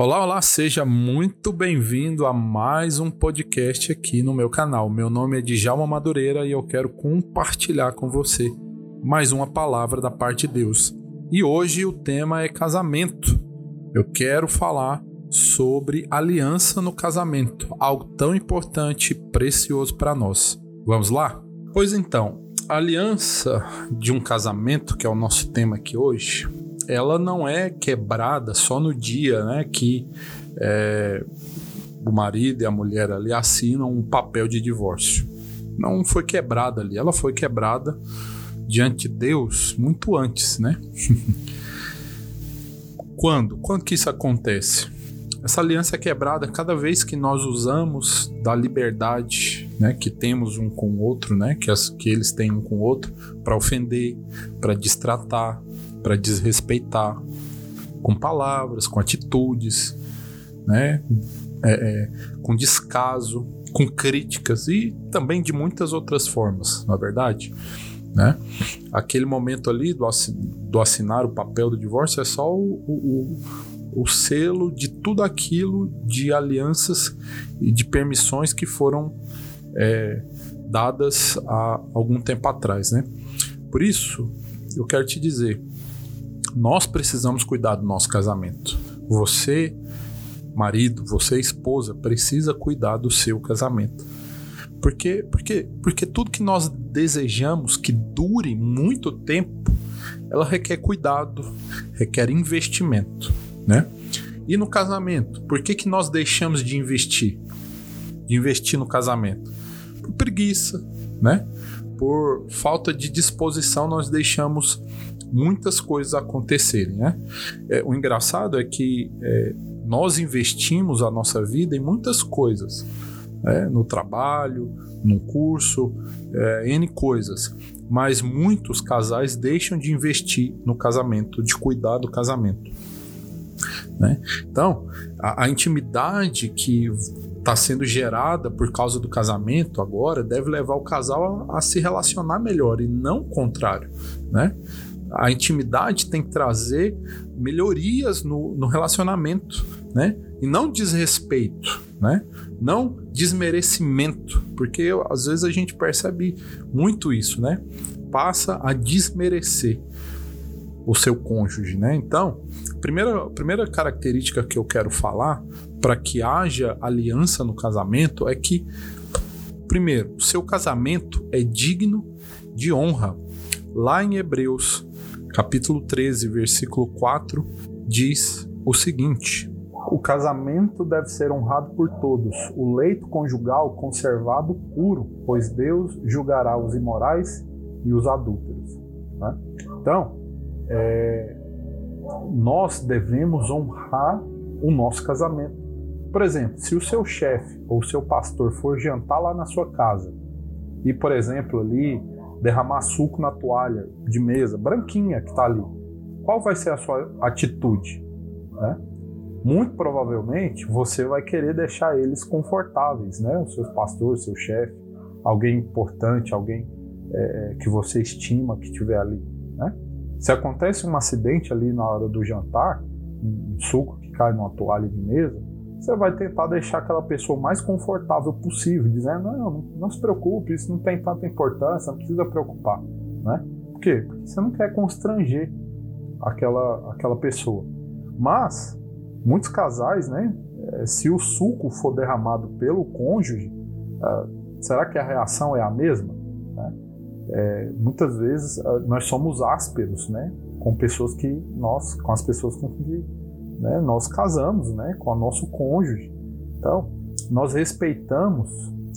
Olá, olá, seja muito bem-vindo a mais um podcast aqui no meu canal. Meu nome é Djalma Madureira e eu quero compartilhar com você mais uma palavra da parte de Deus. E hoje o tema é casamento. Eu quero falar sobre aliança no casamento, algo tão importante e precioso para nós. Vamos lá? Pois então, aliança de um casamento, que é o nosso tema aqui hoje, ela não é quebrada só no dia né, que é, o marido e a mulher ali assinam um papel de divórcio. Não foi quebrada ali, ela foi quebrada diante de Deus muito antes, né? Quando? Quando que isso acontece? Essa aliança é quebrada cada vez que nós usamos da liberdade, né, que temos um com o outro, né, que, as, que eles têm um com o outro, para ofender, para distratar, para desrespeitar com palavras, com atitudes, né? É, é, com descaso, com críticas e também de muitas outras formas, na é verdade. Né? Aquele momento ali do, do, assinar o papel do divórcio é só o, o, o, selo de tudo aquilo de alianças e de permissões que foram é, dadas há algum tempo atrás. Né? Por isso, eu quero te dizer nós precisamos cuidar do nosso casamento. Você, marido, você, esposa, precisa cuidar do seu casamento. Porque, porque, porque tudo que nós desejamos que dure muito tempo, ela requer cuidado, requer investimento, né? E no casamento, por que, que nós deixamos de investir? De investir no casamento? Por preguiça, né? Por falta de disposição, nós deixamos muitas coisas acontecerem. Né? É, o engraçado é que é, nós investimos a nossa vida em muitas coisas, né? no trabalho, no curso, é, N coisas. Mas muitos casais deixam de investir no casamento, de cuidar do casamento. Né? Então, a, a intimidade que está sendo gerada por causa do casamento agora deve levar o casal a, a, se relacionar melhor e não o contrário, né? A intimidade tem que trazer melhorias no, no relacionamento, né? E não desrespeito, né? Não desmerecimento, porque às vezes a gente percebe muito isso, né? Passa a desmerecer o seu cônjuge, né? Então, primeira, primeira característica que eu quero falar para que haja aliança no casamento é que, primeiro, seu casamento é digno de honra. Lá em Hebreus capítulo 13, versículo 4, diz o seguinte: O casamento deve ser honrado por todos, o leito conjugal conservado puro, pois Deus julgará os imorais e os adúlteros. Né? Então, é, nós devemos honrar o nosso casamento. Por exemplo, se o seu chefe ou o seu pastor for jantar lá na sua casa e, por exemplo, ali derramar suco na toalha de mesa, branquinha que está ali, qual vai ser a sua atitude? Né? Muito provavelmente você vai querer deixar eles confortáveis, né? Os seus pastores, seu chefe, alguém importante, alguém é, que você estima que estiver ali, né? Se acontece um acidente ali na hora do jantar, um suco que cai numa toalha de mesa, você vai tentar deixar aquela pessoa mais confortável possível, dizendo: não, não, se preocupe, isso não tem tanta importância, não precisa preocupar. Né? Por quê? Porque você não quer constranger aquela, aquela pessoa. Mas, muitos casais, né, eh, se o suco for derramado pelo cônjuge, uh, será que a reação é a mesma? É, muitas vezes uh, nós somos ásperos né, com pessoas que nós, com as pessoas com que né, nós casamos né, com o nosso cônjuge. Então, nós respeitamos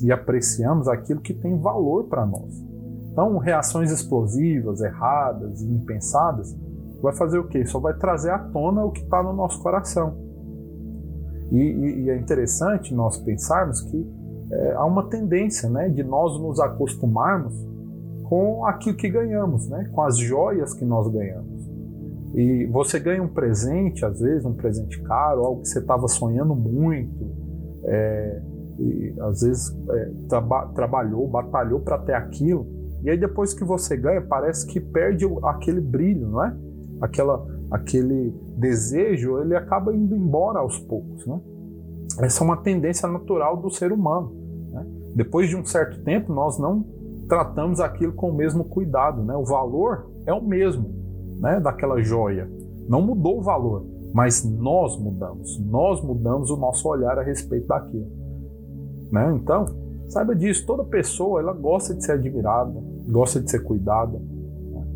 e apreciamos aquilo que tem valor para nós. Então, reações explosivas, erradas e impensadas, vai fazer o quê? Só vai trazer à tona o que está no nosso coração. E, e, e, é interessante nós pensarmos que é, há uma tendência né, de nós nos acostumarmos com aquilo que ganhamos, né, com as joias que nós ganhamos. E você ganha um presente, às vezes, um presente caro, algo que você estava sonhando muito, é, e às vezes é, traba trabalhou, batalhou para ter aquilo, e aí depois que você ganha, parece que perde aquele brilho, não é? Aquela, aquele desejo, ele acaba indo embora aos poucos, né? Essa é uma tendência natural do ser humano. Né? Depois de um certo tempo, nós não tratamos aquilo com o mesmo cuidado, né? O valor é o mesmo, né? Daquela joia. Não mudou o valor, mas nós mudamos. Nós mudamos o nosso olhar a respeito daquilo, né? Então, saiba disso. Toda pessoa ela gosta de ser admirada, gosta de ser cuidada. Né?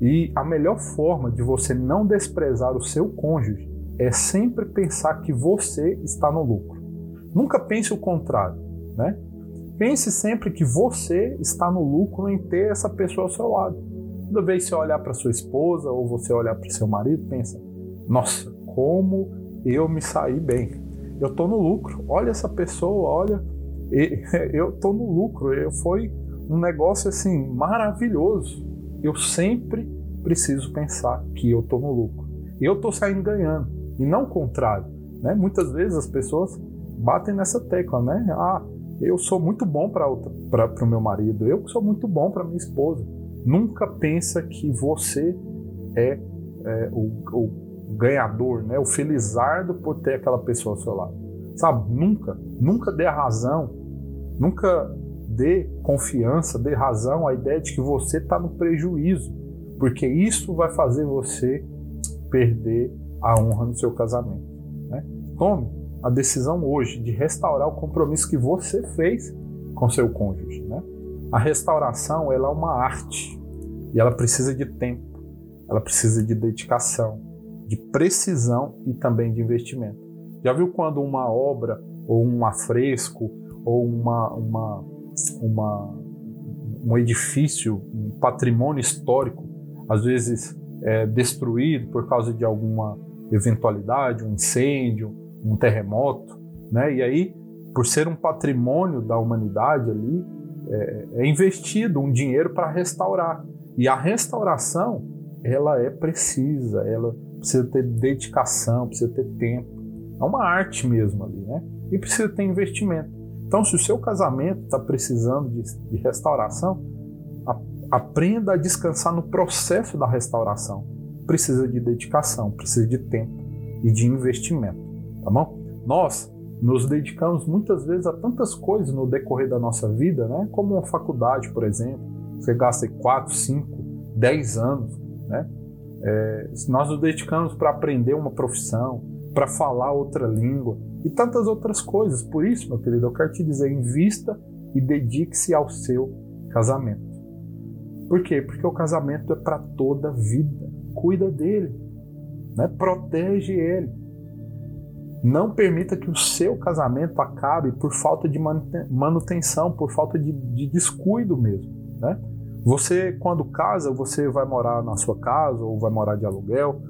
E a melhor forma de você não desprezar o seu cônjuge é sempre pensar que você está no lucro. Nunca pense o contrário, né? Pense sempre que você está no lucro em ter essa pessoa ao seu lado. Toda vez que você olhar para sua esposa ou você olhar para seu marido, pensa: nossa, como eu me saí bem. Eu estou no lucro. Olha essa pessoa, olha, eu estou no lucro. Eu foi um negócio assim maravilhoso. Eu sempre preciso pensar que eu estou no lucro. Eu estou saindo ganhando e não o contrário. Né? Muitas vezes as pessoas batem nessa tecla, né? Ah, eu sou muito bom para o meu marido, eu sou muito bom para minha esposa. Nunca pensa que você é, é o, o, ganhador, né? O felizardo por ter aquela pessoa ao seu lado. Sabe? Nunca, nunca dê razão, nunca dê confiança, dê razão à ideia de que você está no prejuízo, porque isso vai fazer você perder a honra no seu casamento. Né? Tome a decisão hoje de restaurar o compromisso que você fez com seu cônjuge. Né? A restauração ela é uma arte e ela precisa de tempo, ela precisa de dedicação, de precisão e também de investimento. Já viu quando uma obra ou um afresco ou uma, uma, uma um edifício, um patrimônio histórico, às vezes é destruído por causa de alguma eventualidade, um incêndio, um terremoto, né? E aí, por ser um patrimônio da humanidade ali, é, é investido um dinheiro para restaurar. E a restauração, ela é precisa, ela precisa ter dedicação, precisa ter tempo. É uma arte mesmo ali, né? E precisa ter investimento. Então, se o seu casamento está precisando de, de restauração, a, aprenda a descansar no processo da restauração precisa de dedicação, precisa de tempo e de investimento, tá bom? Nós nos dedicamos muitas vezes a tantas coisas no decorrer da nossa vida, né? Como uma faculdade, por exemplo, você gasta 4, 5, 10 anos, né? É, nós nos dedicamos para aprender uma profissão, para falar outra língua e tantas outras coisas. Por isso, meu querido, eu quero te dizer, invista e dedique-se ao seu casamento. Por quê? Porque o casamento é para toda a vida cuida dele, né? protege ele. Não permita que o seu casamento acabe por falta de manutenção, por falta de, de descuido mesmo. Né? Você, quando casa, você vai morar na sua casa ou vai morar de aluguel,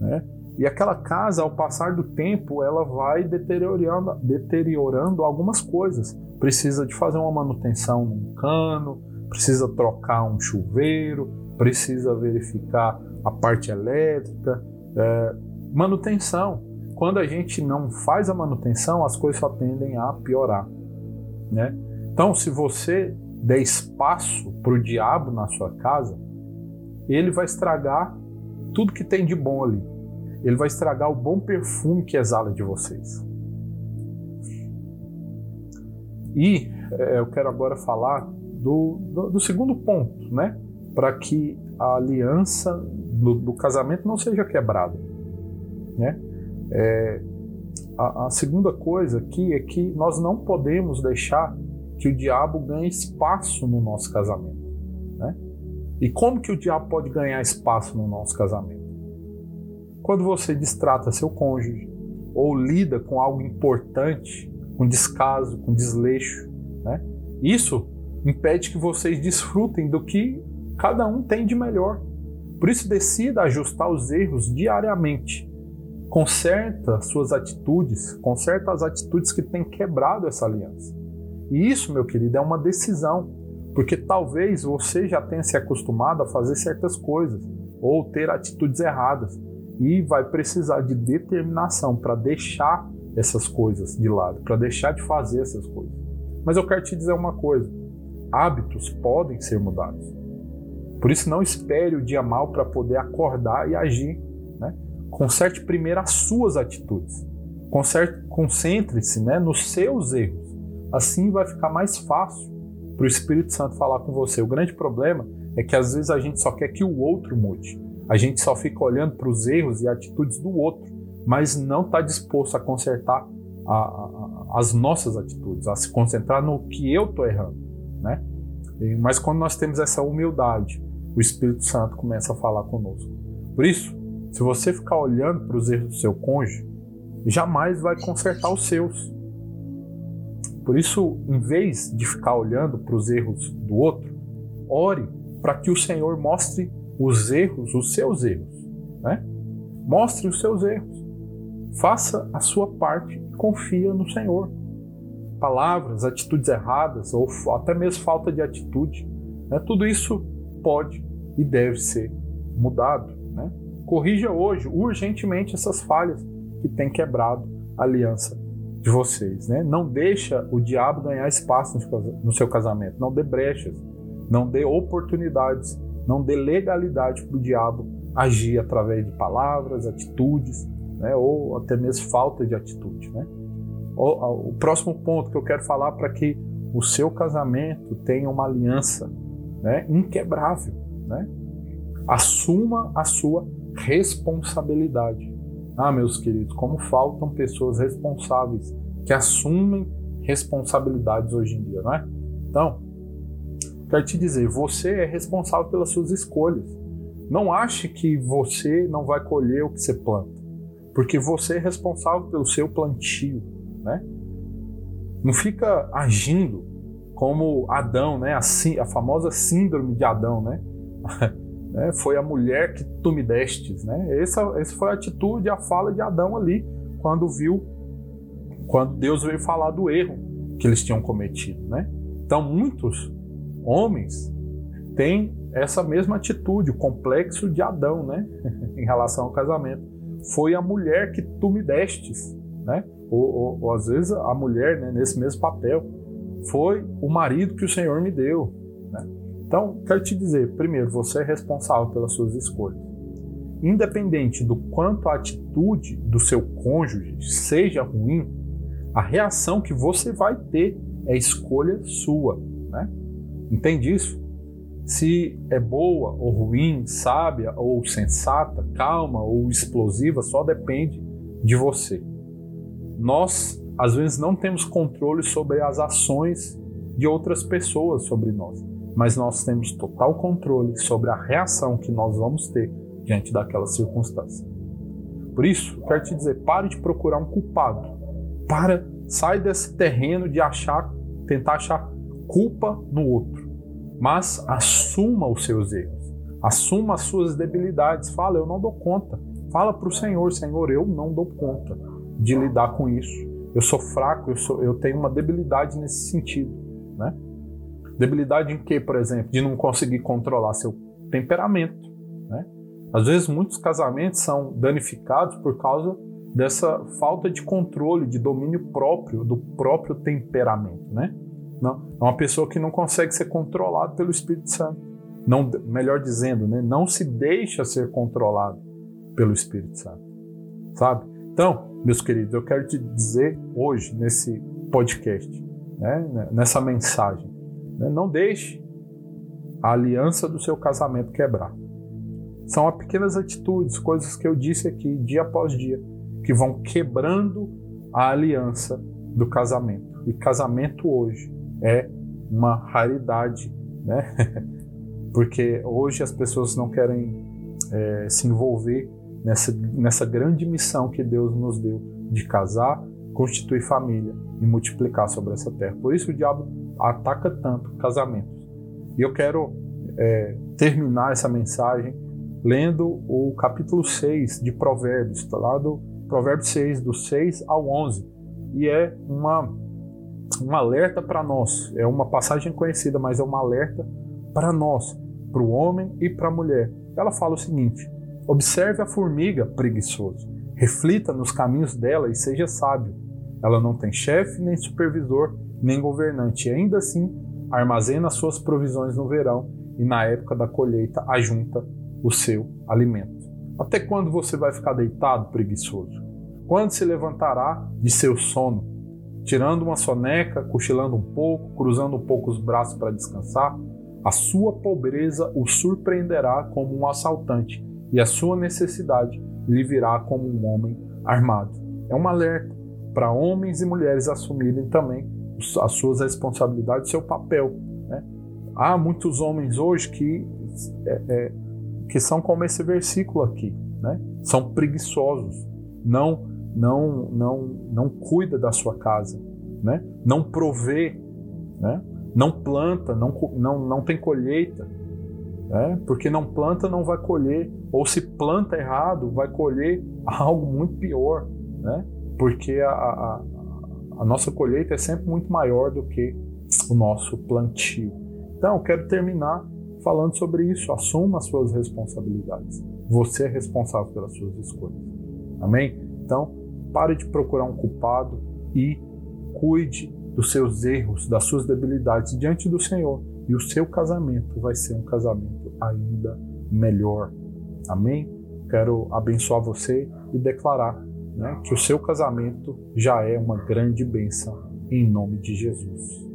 né? E aquela casa, ao passar do tempo, ela vai deteriorando, deteriorando algumas coisas. Precisa de fazer uma manutenção num cano, precisa trocar um chuveiro, precisa verificar a parte elétrica, é, manutenção. Quando a gente não faz a manutenção, as coisas só tendem a piorar. Né? Então, se você der espaço para o diabo na sua casa, ele vai estragar tudo que tem de bom ali. Ele vai estragar o bom perfume que exala de vocês. E é, eu quero agora falar do, do, do segundo ponto, né? Para que a aliança do, do casamento não seja quebrada. Né? É, a, a segunda coisa aqui é que nós não podemos deixar que o diabo ganhe espaço no nosso casamento. Né? E como que o diabo pode ganhar espaço no nosso casamento? Quando você distrata seu cônjuge ou lida com algo importante, com descaso, com desleixo, né? Isso impede que vocês desfrutem do que cada um tem de melhor. Por isso, decida ajustar os erros diariamente. Conserta suas atitudes, conserta as atitudes que têm quebrado essa aliança. E isso, meu querido, é uma decisão, porque talvez você já tenha se acostumado a fazer certas coisas ou ter atitudes erradas e vai precisar de determinação para deixar essas coisas de lado, para deixar de fazer essas coisas. Mas eu quero te dizer uma coisa: hábitos podem ser mudados. Por isso, não espere o dia mal para poder acordar e agir. Conserte primeiro as suas atitudes. Concentre-se né, nos seus erros. Assim vai ficar mais fácil para o Espírito Santo falar com você. O grande problema é que às vezes a gente só quer que o outro mude. A gente só fica olhando para os erros e atitudes do outro, mas não está disposto a consertar a, a, as nossas atitudes, a se concentrar no que eu estou errando, né? Mas quando nós temos essa humildade, o Espírito Santo começa a falar conosco. Por isso, se você ficar olhando para os erros do seu cônjuge, jamais vai consertar os seus. Por isso, em vez de ficar olhando para os erros do outro, ore para que o Senhor mostre os erros, os seus erros. Né? Mostre os seus erros. Faça a sua parte e confia no Senhor. Palavras, atitudes erradas ou até mesmo falta de atitude, né? tudo isso pode e deve ser mudado. Né? Corrija hoje, urgentemente, essas falhas que têm quebrado a aliança de vocês. Né? Não deixa o diabo ganhar espaço no seu casamento. Não dê brechas, não dê oportunidades, não dê legalidade para o diabo agir através de palavras, atitudes, né? ou até mesmo falta de atitude. Né? O, o próximo ponto que eu quero falar para que o seu casamento tenha uma aliança né? inquebrável. Né? Assuma a sua responsabilidade. Ah, meus queridos, como faltam pessoas responsáveis que assumem responsabilidades hoje em dia, não é? Então, quero te dizer, você é responsável pelas suas escolhas. Não ache que você não vai colher o que você planta, porque você é responsável pelo seu plantio, né? Não fica agindo como Adão, né? A, a famosa síndrome de Adão, né? né? Foi a mulher que tu me destes, né? Essa, essa foi a atitude, a fala de Adão ali, quando viu, quando Deus veio falar do erro que eles tinham cometido, né? Então, muitos homens têm essa mesma atitude, o complexo de Adão, né? em relação ao casamento. Foi a mulher que tu me destes, né? Ou, ou, ou às vezes a mulher, né, nesse mesmo papel, foi o marido que o Senhor me deu, né? Então, quero te dizer, primeiro, você é responsável pelas suas escolhas. Independente do quanto a atitude do seu cônjuge seja ruim, a reação que você vai ter é escolha sua, né? Entende isso? Se é boa ou ruim, sábia ou sensata, calma ou explosiva, só depende de você. Nós, às vezes, não temos controle sobre as ações de outras pessoas sobre nós mas nós temos total controle sobre a reação que nós vamos ter diante daquela circunstância. Por isso, quero te dizer, pare de procurar um culpado. Para, sai desse terreno de achar, tentar achar culpa no outro. Mas assuma os seus erros. Assuma as suas debilidades. Fala, eu não dou conta. Fala para o Senhor, Senhor, eu não dou conta de lidar com isso. Eu sou fraco, eu, sou, eu tenho uma debilidade nesse sentido, né? Debilidade em que, por exemplo? De não conseguir controlar seu temperamento. Né? Às vezes, muitos casamentos são danificados por causa dessa falta de controle, de domínio próprio, do próprio temperamento. Né? Não, é uma pessoa que não consegue ser controlada pelo Espírito Santo. Não, melhor dizendo, né? não se deixa ser controlado pelo Espírito Santo. Sabe? Então, meus queridos, eu quero te dizer hoje, nesse podcast, né? nessa mensagem? Não deixe a aliança do seu casamento quebrar. São pequenas atitudes, coisas que eu disse aqui dia após dia, que vão quebrando a aliança do casamento. E casamento hoje é uma raridade, né? Porque hoje as pessoas não querem é, se envolver nessa, nessa grande missão que Deus nos deu de casar, constituir família e multiplicar sobre essa terra. Por isso o diabo ataca tanto casamentos. E eu quero é, terminar essa mensagem lendo o capítulo 6 de Provérbios, tá lá do Provérbio 6, do 6 ao 11. E é uma, um alerta para nós. É uma passagem conhecida, mas é um alerta para nós, para o homem e para a mulher. Ela fala o seguinte: Observe a formiga preguiçoso, reflita nos caminhos dela e seja sábio. Ela não tem chefe nem supervisor, nem governante. E ainda assim, armazena suas provisões no verão e na época da colheita ajunta o seu alimento. Até quando você vai ficar deitado, preguiçoso? Quando se levantará de seu sono, tirando uma soneca, cochilando um pouco, cruzando um pouco os braços para descansar? A sua pobreza o surpreenderá como um assaltante, e a sua necessidade lhe virá como um homem armado. É um alerta para homens e mulheres assumirem também as suas responsabilidades, seu papel. Né? Há muitos homens hoje que, é, é, que são como esse versículo aqui, né? são preguiçosos, não não não não cuida da sua casa, né? não provê, né? não planta, não, não, não tem colheita. Né? Porque não planta, não vai colher. Ou se planta errado, vai colher algo muito pior. Né? Porque a, a, a nossa colheita é sempre muito maior do que o nosso plantio. Então, eu quero terminar falando sobre isso. Assuma as suas responsabilidades. Você é responsável pelas suas escolhas. Amém? Então, pare de procurar um culpado e cuide dos seus erros, das suas debilidades diante do Senhor. E o seu casamento vai ser um casamento ainda melhor. Amém? Quero abençoar você e declarar né, que o seu casamento já é uma grande bênção em nome de Jesus.